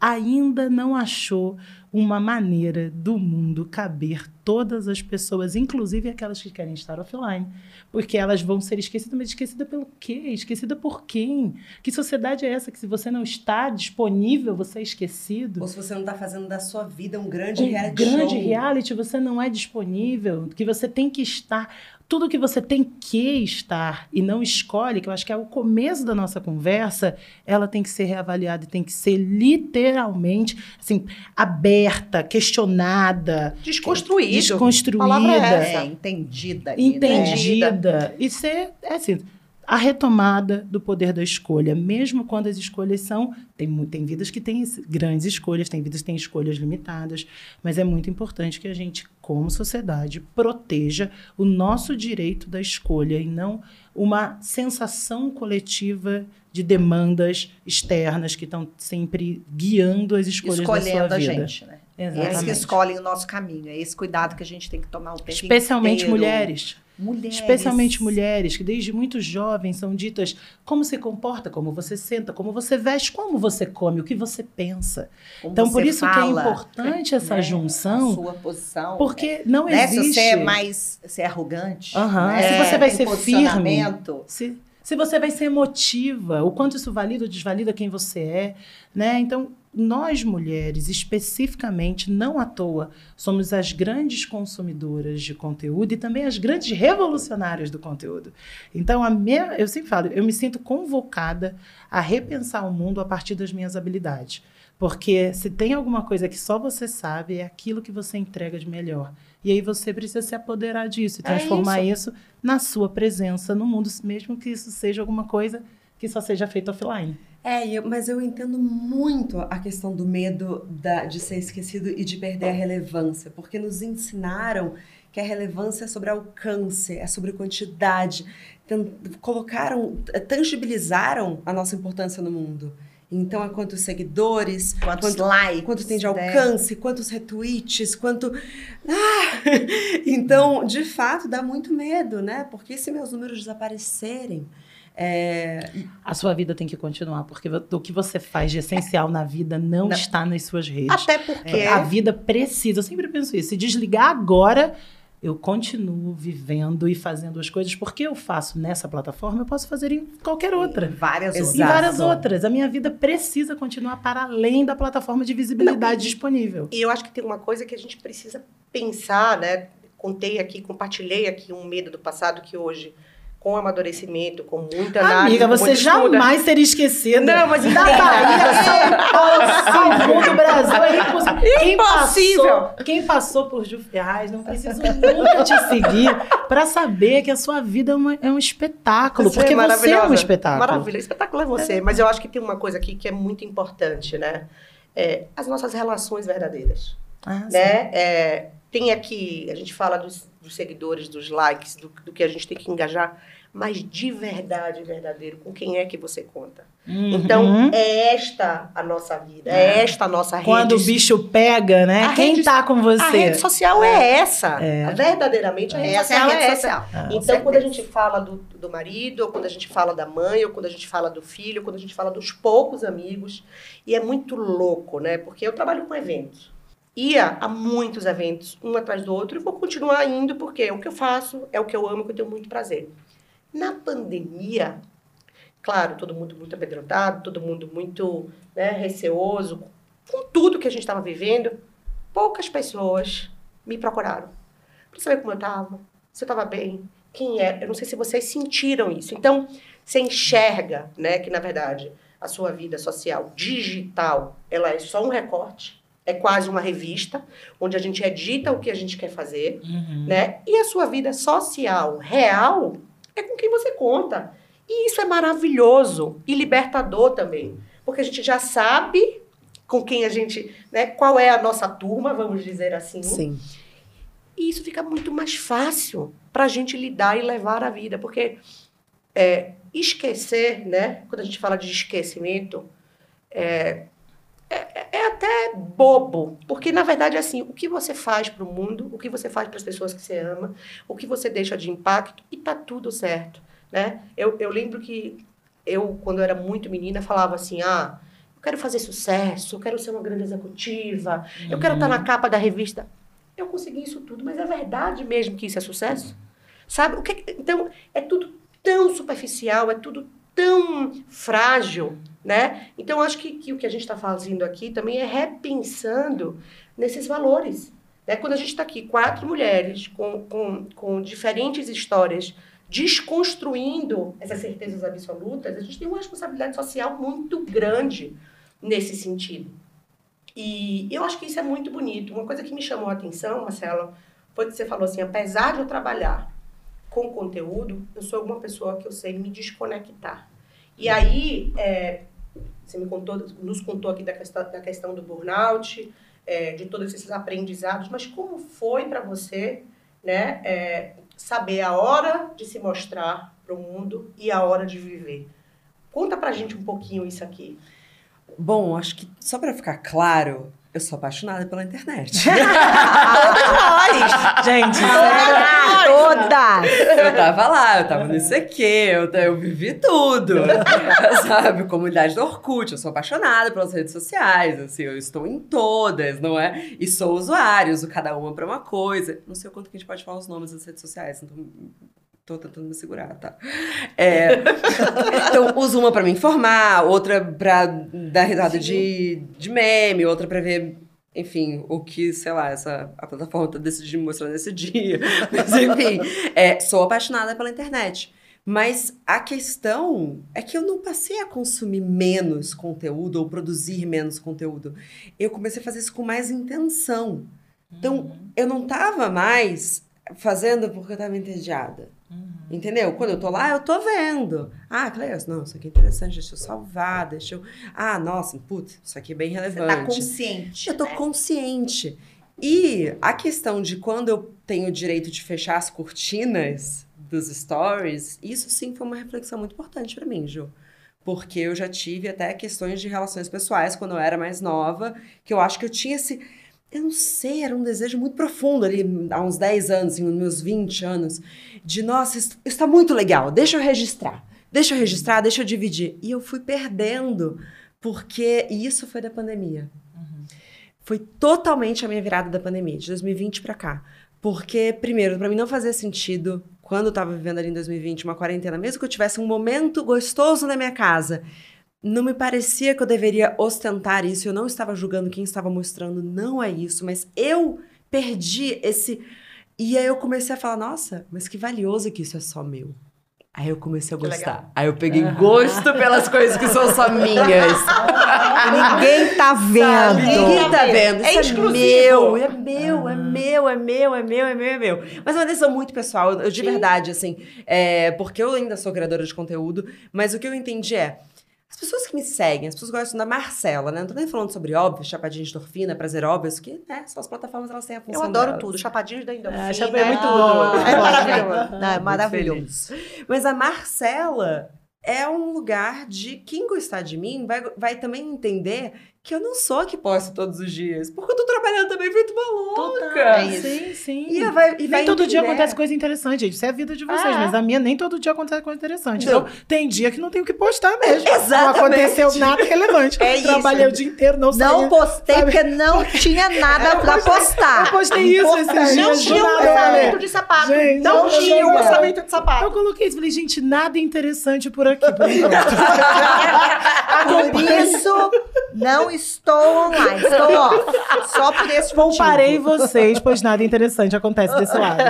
ainda não achou uma maneira do mundo caber todas as pessoas, inclusive aquelas que querem estar offline. Porque elas vão ser esquecidas, mas esquecida pelo quê? Esquecida por quem? Que sociedade é essa que se você não está disponível, você é esquecido? Ou se você não tá fazendo da sua vida um grande um reality grande show. reality, você não é disponível, que você tem que estar, tudo que você tem que estar e não escolhe, que eu acho que é o começo da nossa conversa, ela tem que ser reavaliada e tem que ser literalmente assim, aberta, questionada, Desconstruído. desconstruída, Palavra é essa. É, entendida. ali, né? entendida. E ser, é assim, a retomada do poder da escolha, mesmo quando as escolhas são. Tem, tem vidas que têm grandes escolhas, tem vidas que têm escolhas limitadas, mas é muito importante que a gente, como sociedade, proteja o nosso direito da escolha e não uma sensação coletiva de demandas externas que estão sempre guiando as escolhas da Escolhendo sua a vida. gente, né? Exatamente. Eles que escolhem o nosso caminho. É esse cuidado que a gente tem que tomar o tempo Especialmente inteiro. mulheres. Mulheres. Especialmente mulheres, que desde muito jovens são ditas como se comporta, como você senta, como você veste, como você come, o que você pensa. Como então, por isso fala, que é importante essa né? junção, A sua posição. porque não né? existe... Se você é mais se é arrogante, né? se você vai ser firme. Se, se você vai ser emotiva, o quanto isso valida ou desvalida quem você é, né? Então, nós mulheres, especificamente, não à toa, somos as grandes consumidoras de conteúdo e também as grandes revolucionárias do conteúdo. Então, a minha, eu sempre falo, eu me sinto convocada a repensar o mundo a partir das minhas habilidades. Porque se tem alguma coisa que só você sabe, é aquilo que você entrega de melhor. E aí você precisa se apoderar disso e É transformar isso na sua presença no mundo, mesmo que isso seja alguma coisa que só seja feita offline. É, eu- mas eu entendo muito a questão do medo da- de ser esquecido e de perder a relevância, porque nos ensinaram que a relevância é sobre alcance, é sobre quantidade, colocaram, tangibilizaram a nossa importância no mundo. Então, é quantos seguidores, quantos quanto, likes, quanto tem de né? alcance, quantos retweets, quanto. Ah! Então, de fato, dá muito medo, né? Porque se meus números desaparecerem. É, A sua vida tem que continuar, porque o que você faz de essencial na vida não, Não. está nas suas redes. Até porque. É, A vida precisa, eu sempre penso isso. Se desligar agora, eu continuo vivendo e fazendo as coisas, porque eu faço nessa plataforma, eu posso fazer em qualquer outra. várias Exato. Em várias outras. A minha vida precisa continuar para além da plataforma de visibilidade disponível. E eu acho que tem uma coisa que a gente precisa pensar, né? Contei aqui, compartilhei aqui um medo do passado que hoje, com amadurecimento, com muita análise. Amiga, você jamais seria esquecida. Não, mas da Bahia, São Paulo, do Brasil. É impossível. Quem Impossível. passou, quem passou por Ju Ferraz não precisa nunca te seguir para saber que a sua vida é, uma- é um espetáculo. Você porque é você é um espetáculo. Maravilha, espetáculo é você. Mas eu acho que tem uma coisa aqui que é muito importante, né? É, as nossas relações verdadeiras. Ah, né? É, tem aqui, a gente fala dos, dos seguidores, dos likes, do, do que a gente tem que engajar, mas de verdade, verdadeiro, com quem é que você conta? Uhum. Então, é esta a nossa vida, é esta a nossa Quando o rede. bicho pega, né? A Quem rede- tá com você? A rede social é essa. É. Verdadeiramente, a rede Essa é a social rede é essa. social. Com Então, quando a gente fala do, do marido, ou quando a gente fala da mãe, ou quando a gente fala do filho, ou quando a gente fala dos poucos amigos, e é muito louco, né? Porque eu trabalho com eventos. Ia a muitos eventos, um atrás do outro, e vou continuar indo, porque é o que eu faço, é o que eu amo, que eu tenho muito prazer. Na pandemia, claro, todo mundo muito amedrontado, todo mundo muito né, receoso, com tudo que a gente estava vivendo, poucas pessoas me procuraram para saber como eu estava, se eu estava bem, quem era. Eu não sei se vocês sentiram isso. Então, você enxerga, né, que na verdade a sua vida social digital, ela é só um recorte, é quase uma revista onde a gente edita o que a gente quer fazer, Uhum. né? E a sua vida social, real, é com quem você conta. E isso é maravilhoso e libertador também, porque a gente já sabe com quem a gente, né, qual é a nossa turma, vamos dizer assim. sim. E isso fica muito mais fácil para a gente lidar e levar a vida, porque é, esquecer, né? Quando a gente fala de esquecimento, é, é, é até bobo, porque na verdade é assim, o que você faz para o mundo, o que você faz para as pessoas que você ama, o que você deixa de impacto, e tá tudo certo, né? Eu, eu lembro que eu, quando eu era muito menina, falava assim, ah, eu quero fazer sucesso, eu quero ser uma grande executiva, eu quero estar na capa da revista. Eu consegui isso tudo, mas é verdade mesmo que isso é sucesso? Sabe? O que, então, é tudo tão superficial, é tudo tão frágil, né? Então, acho que, que o que a gente está fazendo aqui também é repensando nesses valores. Né? Quando a gente está aqui, quatro mulheres com, com, com diferentes histórias, desconstruindo essas certezas absolutas, a gente tem uma responsabilidade social muito grande nesse sentido. E eu acho que isso é muito bonito. Uma coisa que me chamou a atenção, Marcela, foi que você falou assim, apesar de eu trabalhar com conteúdo, eu sou uma pessoa que eu sei me desconectar. E aí, é, você me contou, nos contou aqui da questão, da questão do burnout, é, de todos esses aprendizados, mas como foi para você, né, é, saber a hora de se mostrar para o mundo e a hora de viver? Conta pra gente um pouquinho isso aqui. Bom, acho que só para ficar claro, Eu sou apaixonada pela internet. Gente, sério. Ah, todas! eu tava lá, eu tava no ICQ, eu, eu vivi tudo. Sabe? Comunidade do Orkut, eu sou apaixonada pelas redes sociais, assim, eu estou em todas, não é? E sou usuário, uso cada uma pra uma coisa. Não sei o quanto que a gente pode falar os nomes das redes sociais, então Tô tentando me segurar, tá? É, então, uso uma pra me informar, outra pra dar risada de, de meme, outra pra ver, enfim, o que, sei lá, essa, a plataforma tá decidindo mostrar nesse dia. Mas, enfim, é, sou apaixonada pela internet. Mas a questão é que eu não passei a consumir menos conteúdo ou produzir menos conteúdo. Eu comecei a fazer isso com mais intenção. Então, eu não tava mais fazendo porque eu tava entediada. Entendeu? Quando eu tô lá, eu tô vendo. Ah, Cleus, não, isso aqui é interessante, deixa eu salvar, deixa eu. Ah, nossa, putz, isso aqui é bem Você relevante. tá consciente. Eu tô né? consciente. E a questão de quando eu tenho o direito de fechar as cortinas dos stories, isso sim foi uma reflexão muito importante pra mim, Ju. Porque eu já tive até questões de relações pessoais quando eu era mais nova, que eu acho que eu tinha esse. Eu não sei, era um desejo muito profundo ali, há uns 10 anos, assim, nos meus 20 anos, de nossa, isso está muito legal, deixa eu registrar. Deixa eu registrar, deixa eu dividir. E eu fui perdendo, porque e isso foi da pandemia. Foi totalmente a minha virada da pandemia, de 2020 pra cá. Porque, primeiro, pra mim não fazia sentido, quando eu tava vivendo ali em 2020, uma quarentena, mesmo que eu tivesse um momento gostoso na minha casa, não me parecia que eu deveria ostentar isso. Eu não estava julgando quem estava mostrando, não é isso, mas eu perdi esse. E aí eu comecei a falar, nossa, mas que valioso que isso é só meu. Aí eu comecei a gostar. Aí eu peguei gosto pelas coisas que são só minhas. Ninguém tá vendo. Ninguém tá vendo. É Isso exclusivo. meu, é meu, é meu, é meu, é meu, é meu, é meu. Mas é uma decisão muito pessoal, eu, de verdade, assim. é, porque eu ainda sou criadora de conteúdo, mas o que eu entendi é. As pessoas que me seguem, as pessoas gostam da Marcela, né? Não tô nem falando sobre óbvio, chapadinha de endorfina, prazer óbvio, que, né? São as plataformas, elas têm a Eu função adoro delas. tudo. Chapadinhos da endorfina. É, Chapadinha é muito Ah, boa. É maravilhoso. Não, é maravilhoso. Mas a Marcela é um lugar de quem gostar de mim vai, vai também entender que eu não sou a que posto todos os dias. Porque eu tô trabalhando também feito uma louca. É isso. Sim, sim. E vai, e vai nem todo dia entender. acontece coisa interessante, gente. Isso é a vida de vocês, Ah. mas a minha nem todo dia acontece coisa interessante. Não. Então, tem dia que não tenho o que postar mesmo. Exatamente. Não aconteceu nada relevante. É isso. Trabalhei o dia inteiro, não saí. Não postei sabe? porque não tinha nada pra postar. Eu postei isso esses dias. Não tinha um orçamento né? de sapato. Gente, não não tinha um orçamento de Eu sapato. coloquei isso, falei, gente, nada interessante por aqui, por. Por isso, não estou online. Estou off. Só por esse Comparei vocês, pois nada interessante acontece desse lado.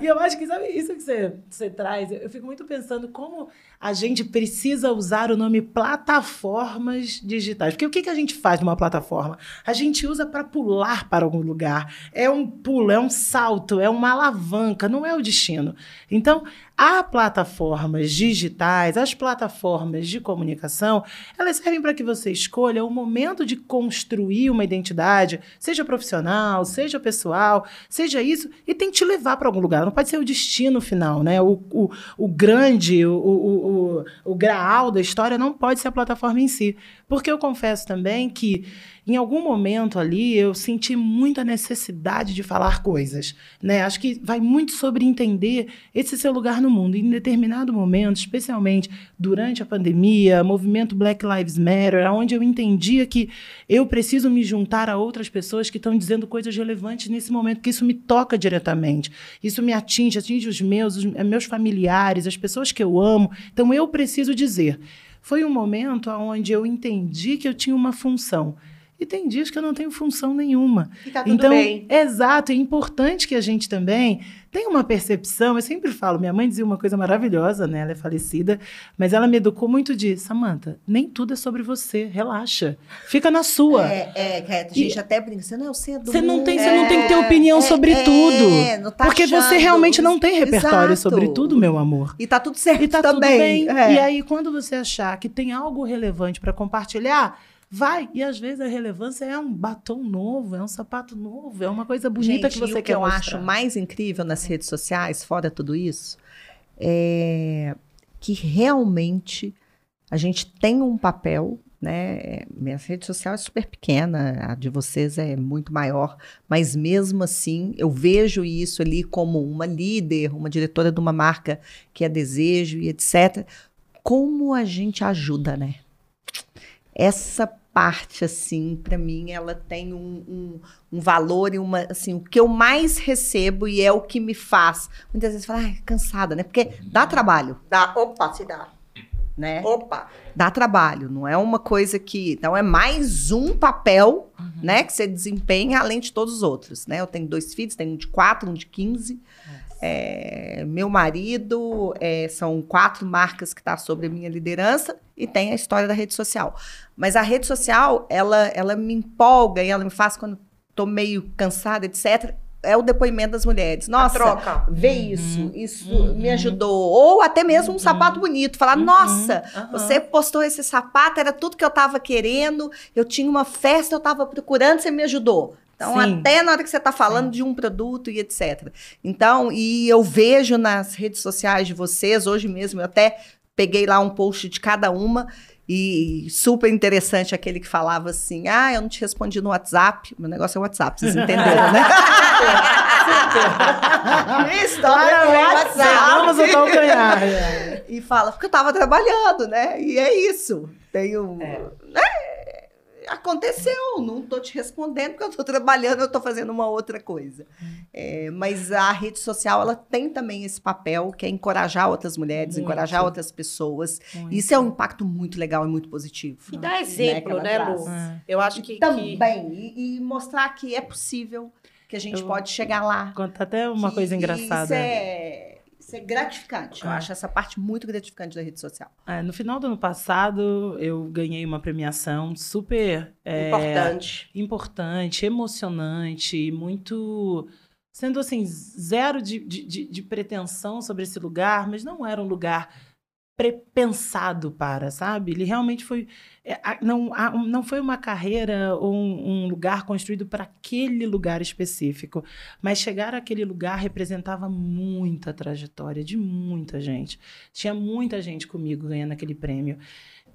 E eu acho que, sabe, isso que você, você traz, eu fico muito pensando como a gente precisa usar o nome plataformas digitais. Porque o que, que a gente faz numa plataforma? A gente usa para pular para algum lugar. É um pulo, é um salto, é uma alavanca, não é o destino. Então, há plataformas digitais, as plataformas de comunicação, elas servem para que você escolha o momento de construir uma identidade, seja profissional, seja pessoal, seja isso, e tem que te levar para algum lugar. Não pode ser o destino final, né? O, o, o grande, o, o, o, o graal da história não pode ser a plataforma em si. Porque eu confesso também que em algum momento ali eu senti muita necessidade de falar coisas, né? Acho que vai muito sobre entender esse seu lugar no mundo. Em determinado momento, especialmente durante a pandemia, movimento Black Lives Matter, onde eu entendia que eu preciso me juntar a outras pessoas que estão dizendo coisas relevantes nesse momento, porque isso me toca diretamente. Isso me atinge, atinge os meus, os meus familiares, as pessoas que eu amo. Então eu preciso dizer. Foi um momento onde eu entendi que eu tinha uma função. E tem dias que eu não tenho função nenhuma. E tá tudo então, bem. exato, é importante que a gente também tenha uma percepção. Eu sempre falo, minha mãe dizia uma coisa maravilhosa, né? Ela é falecida, mas ela me educou muito de, Samantha, nem tudo é sobre você, relaxa. Fica na sua. É, é, que a gente até brinca, você não é o centro Você não, tem, você não tem que ter opinião é, sobre é, tudo. não tá porque você achando. realmente não tem repertório Exato. sobre tudo, meu amor. E tá tudo certo E tá também. tudo bem. É. E aí, quando você achar que tem algo relevante para compartilhar, vai. E às vezes a relevância é um batom novo, é um sapato novo, é uma coisa bonita Gente, que e você o que quer eu mostrar. acho mais incrível nas redes sociais, fora tudo isso, é que realmente a gente tem um papel né? Minha rede social é super pequena, a de vocês é muito maior, mas mesmo assim eu vejo isso ali como uma líder, uma diretora de uma marca que é desejo e etc. Como a gente ajuda, né? Essa parte, assim, para mim, ela tem um, um, um, valor e uma, assim, o que eu mais recebo e é o que me faz. Muitas vezes fala, ah, cansada, né? Porque dá trabalho. Dá, opa, se dá né? Opa! Dá trabalho, não é uma coisa que. Então, é mais um papel, uhum. né, que você desempenha além de todos os outros, né? Eu tenho dois filhos, tenho um de quatro, um de quinze. É, meu marido, é, são quatro marcas que estão tá sobre a minha liderança e tem a história da rede social. Mas a rede social, ela, ela me empolga e ela me faz quando estou meio cansada, etc é o depoimento das mulheres. Nossa, troca. vê uhum. isso, isso uhum. me ajudou. Ou até mesmo um uhum. sapato bonito. Falar, uhum. nossa, você postou esse sapato, era tudo que eu estava querendo, eu tinha uma festa, eu estava procurando, você me ajudou. Então, Sim. até na hora que você está falando Sim. de um produto e etc. Então, e eu vejo nas redes sociais de vocês, hoje mesmo, eu até peguei lá um post de cada uma, e super interessante aquele que falava assim: ah, eu não te respondi no WhatsApp. Meu negócio é WhatsApp, vocês entenderam, né? História no WhatsApp. E fala, porque eu estava trabalhando, né? E é isso. Tenho. É. Né? Aconteceu, não estou te respondendo porque eu estou trabalhando, eu estou fazendo uma outra coisa. É, mas a rede social, ela tem também esse papel que é encorajar outras mulheres, muito. encorajar outras pessoas. Muito. Isso é um impacto muito legal e muito positivo. E dar né, exemplo, né, né Lu? É. Eu acho que... Também, que... E, e, mostrar que é possível, que a gente eu pode chegar lá. Conta até uma que, coisa engraçada. Isso é isso é gratificante. Eu é. acho essa parte muito gratificante da rede social. É, no final do ano passado, eu ganhei uma premiação super é, importante, importante, emocionante, muito sendo assim zero de, de, de pretensão sobre esse lugar, mas não era um lugar pensado para, sabe? Ele realmente foi. É, não, não foi uma carreira ou um, um, lugar construído para aquele lugar específico. Mas chegar àquele lugar representava muita trajetória de muita gente. Tinha muita gente comigo ganhando aquele prêmio.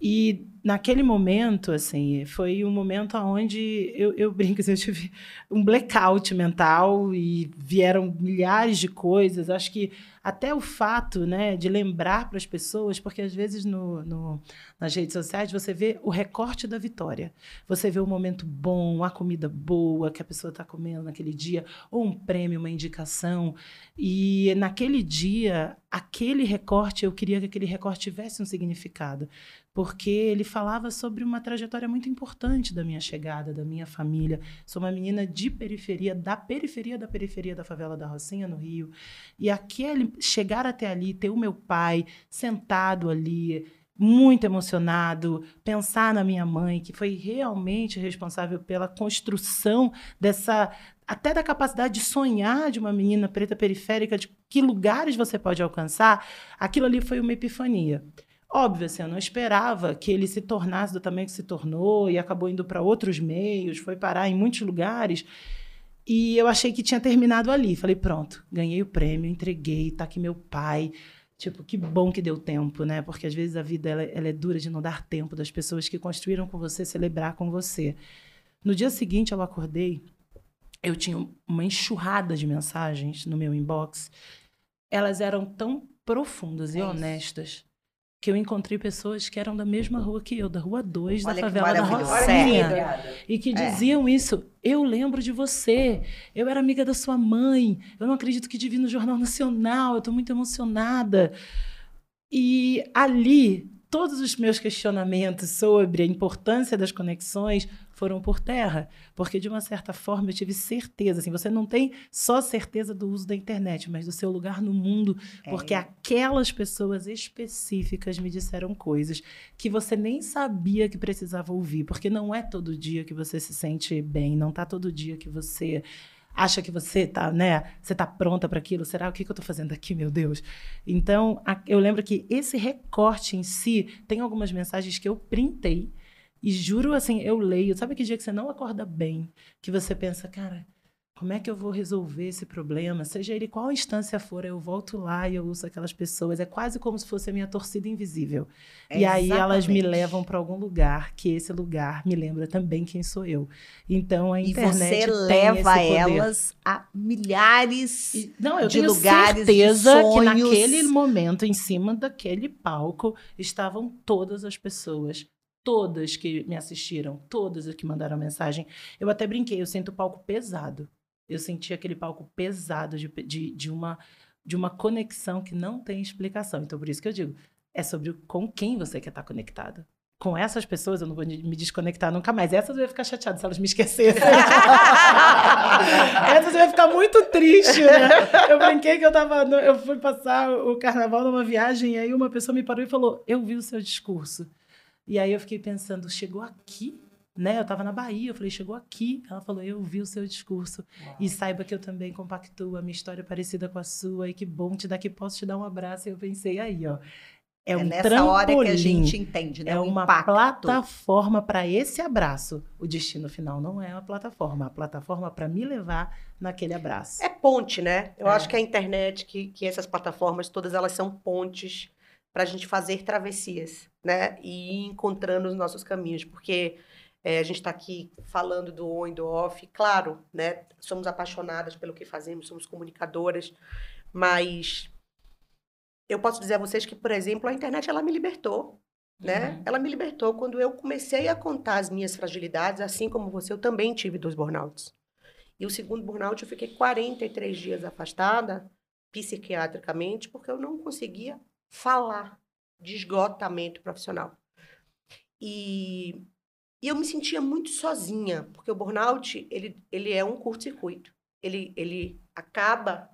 E naquele momento, assim, foi um momento onde eu, eu brinco, assim, eu tive um blackout mental e vieram milhares de coisas. Acho que até o fato né, de lembrar para as pessoas, porque às vezes no, no, nas redes sociais você vê o recorte da vitória. Você vê o momento bom, a comida boa que a pessoa está comendo naquele dia, ou um prêmio, uma indicação. E naquele dia, aquele recorte, eu queria que aquele recorte tivesse um significado porque ele falava sobre uma trajetória muito importante da minha chegada, da minha família. Sou uma menina de periferia, da periferia da periferia da favela da Rocinha, no Rio. E aquele chegar até ali, ter o meu pai sentado ali, muito emocionado, pensar na minha mãe, que foi realmente responsável pela construção dessa até da capacidade de sonhar de uma menina preta periférica, de que lugares você pode alcançar, aquilo ali foi uma epifania. Óbvio, assim, eu não esperava que ele se tornasse do tamanho que se tornou e acabou indo para outros meios, foi parar em muitos lugares. E eu achei que tinha terminado ali. Falei, pronto, ganhei o prêmio, entreguei, tá aqui meu pai. Tipo, que bom que deu tempo, né? Porque às vezes a vida ela, ela é dura de não dar tempo das pessoas que construíram com você celebrar com você. No dia seguinte eu acordei, eu tinha uma enxurrada de mensagens no meu inbox. Elas eram tão profundas e é honestas que eu encontrei pessoas que eram da mesma rua que eu, da Rua 2, da favela da Rocinha. E que é. diziam é. isso. Eu lembro de você. Eu era amiga da sua mãe. Eu não acredito que divino no Jornal Nacional. Eu estou muito emocionada. E ali todos os meus questionamentos sobre a importância das conexões foram por terra, porque de uma certa forma eu tive certeza, assim, você não tem só certeza do uso da internet, mas do seu lugar no mundo, é. porque aquelas pessoas específicas me disseram coisas que você nem sabia que precisava ouvir, porque não é todo dia que você se sente bem, não tá todo dia que você acha que você tá, né? Você tá pronta para aquilo? Será o que, que eu tô fazendo aqui, meu Deus? Então, a, eu lembro que esse recorte em si tem algumas mensagens que eu printei e juro assim, eu leio. Sabe que dia que você não acorda bem, que você pensa, cara, Como é que eu vou resolver esse problema? Seja ele qual instância for, eu volto lá e eu uso aquelas pessoas. É quase como se fosse a minha torcida invisível. É e aí elas me levam para algum lugar, que esse lugar me lembra também quem sou eu. Então a E internet você tem leva elas a milhares. E- Não, eu de tenho lugares, de certeza que naquele momento, em cima daquele palco, estavam todas as pessoas. Todas que me assistiram, todas as que mandaram mensagem. Eu até brinquei, eu sinto o palco pesado. Eu senti aquele palco pesado de, de, de uma, de uma conexão que não tem explicação. Então, por isso que eu digo, é sobre com quem você quer estar conectado. Com essas pessoas, eu não vou me desconectar nunca mais. Essas eu ia ficar chateada se elas me esquecessem. Essas eu ia ficar muito triste, né? Eu brinquei que eu tava. eu fui passar o carnaval numa viagem e aí uma pessoa me parou e falou: Eu vi o seu discurso. E aí eu fiquei pensando, chegou aqui? Né? Eu tava na Bahia, eu falei, chegou aqui. Ela falou, eu vi o seu discurso. E saiba que eu também compactuo, a minha história parecida com a sua, e que bom te daqui posso te dar um abraço. E eu pensei, aí, ó. É, É um nessa trampolim, hora que a gente entende, né? é uma impacto. plataforma para esse abraço. O destino final não é uma plataforma, é a plataforma para me levar naquele abraço. É ponte, né? Eu É. acho que a internet, que, que essas plataformas, todas elas são pontes para a gente fazer travessias, né? E ir encontrando os nossos caminhos, porque é, a gente está aqui falando do on e do off, claro, né? Somos apaixonadas pelo que fazemos, somos comunicadoras, mas eu posso dizer a vocês que, por exemplo, a internet ela me libertou, né? Uhum. Ela me libertou quando eu comecei a contar as minhas fragilidades, assim como você, eu também tive dois burnouts. E o segundo burnout eu fiquei 43 dias afastada, psiquiatricamente, porque eu não conseguia falar de esgotamento profissional. E, e eu me sentia muito sozinha, porque o burnout, ele, ele é um curto-circuito. Ele, ele acaba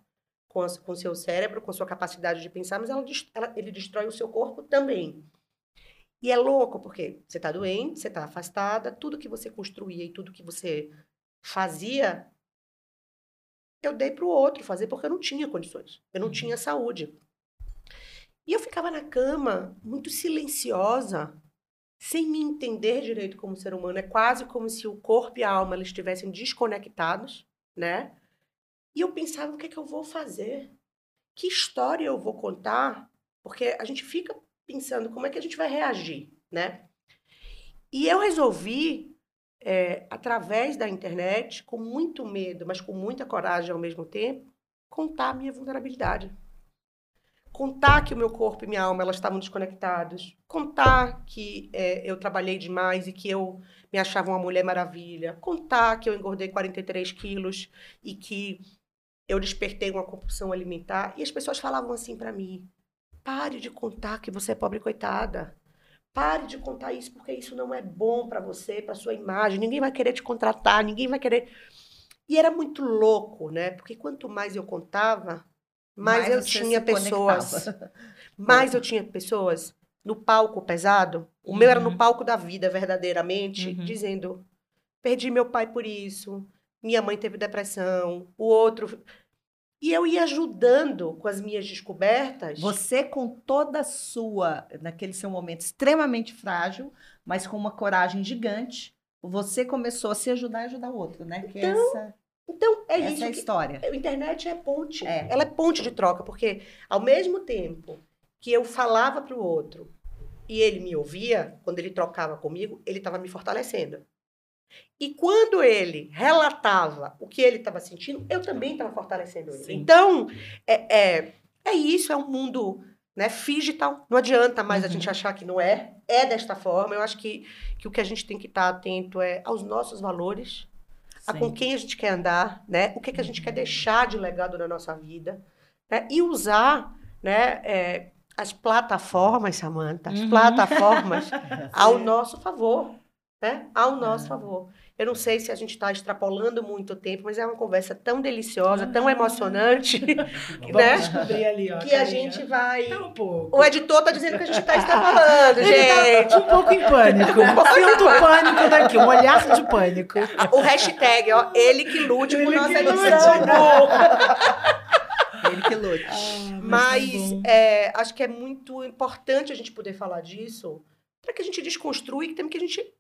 com o com seu cérebro, com a sua capacidade de pensar, mas ela, ela- ele destrói o seu corpo também. E é louco, porque você está doente, você está afastada, tudo que você construía e tudo que você fazia, eu dei para o outro fazer porque eu não tinha condições, eu não Uhum. tinha saúde. E eu ficava na cama, muito silenciosa, sem me entender direito como ser humano. É quase como se o corpo e a alma eles estivessem desconectados, né? E eu pensava, o que é que eu vou fazer? Que história eu vou contar? Porque a gente fica pensando como é que a gente vai reagir, né? E eu resolvi, é, através da internet, com muito medo, mas com muita coragem ao mesmo tempo, contar a minha vulnerabilidade. Contar que o meu corpo e minha alma elas estavam desconectados. Contar que é, eu trabalhei demais e que eu me achava uma mulher maravilha. Contar que eu engordei 43 quilos e que eu despertei uma compulsão alimentar. E as pessoas falavam assim para mim: pare de contar que você é pobre coitada. Pare de contar isso porque isso não é bom para você, para sua imagem. Ninguém vai querer te contratar, ninguém vai querer. E era muito louco, né? Porque quanto mais eu contava, mais, eu tinha pessoas. Mais eu tinha pessoas no palco pesado. O meu era no Uhum. palco da vida, verdadeiramente, Uhum. dizendo: perdi meu pai por isso, minha mãe teve depressão, o outro. E eu ia ajudando com as minhas descobertas. Você com toda a sua, naquele seu momento extremamente frágil, mas com uma coragem gigante, você começou a se ajudar e ajudar o outro, né? Que essa, Então, é essa isso. é a que- história. A internet é ponte. É. Ela é ponte de troca, porque ao mesmo tempo que eu falava para o outro e ele me ouvia, quando ele trocava comigo, ele estava me fortalecendo. E quando ele relatava o que ele estava sentindo, eu também estava fortalecendo ele. Sim. Então, é, é, é isso, é um mundo né, digital. Não adianta mais a Uhum. gente achar que não é. É desta forma. Eu acho que, que o que a gente tem que estar atento é aos nossos valores, a com quem a gente quer andar, né? O que, que a gente quer deixar de legado na nossa vida, né? E usar, né? é, as plataformas, Samantha, as Uhum. plataformas ao nosso favor, né? Ao nosso Ah. favor. Eu não sei se a gente está extrapolando muito o tempo, mas é uma conversa tão deliciosa, tão emocionante, Vamos né? descobrir ali, ó. que a carinha. gente vai. Tá um pouco. O editor tá dizendo que a gente está extrapolando, Ele gente. tá um pouco em pânico. Sinto pânico daqui, um olhar de pânico. O hashtag, ó, ele que lute por Ele nossa que lute. edição. Ele que lute. Ah, Mas tá é, acho que é muito importante a gente poder falar disso para que a gente desconstrua e que também que a gente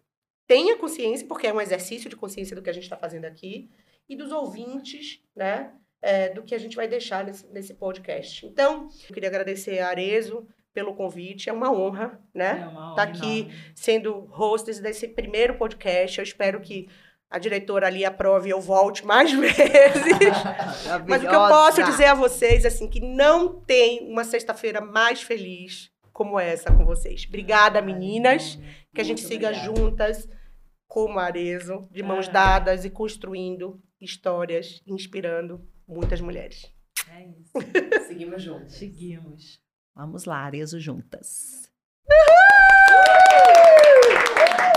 tenha consciência, porque é um exercício de consciência do que a gente está fazendo aqui, e dos ouvintes, né? É, do que a gente vai deixar nesse, nesse podcast. Então, eu queria agradecer a Arezo pelo convite. É uma honra, né? É uma Tá honra aqui enorme. sendo hostess desse primeiro podcast. Eu espero que a diretora ali aprove e eu volte mais vezes. Mas o que eu posso dizer a vocês, assim, que não tem uma sexta-feira mais feliz como essa com vocês. Obrigada, meninas que a gente siga juntas como Arezo, de mãos ah. dadas e construindo histórias, inspirando muitas mulheres. É isso. Seguimos juntos. Seguimos. Vamos lá, Arezo juntas. Uhul!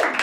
Uhul!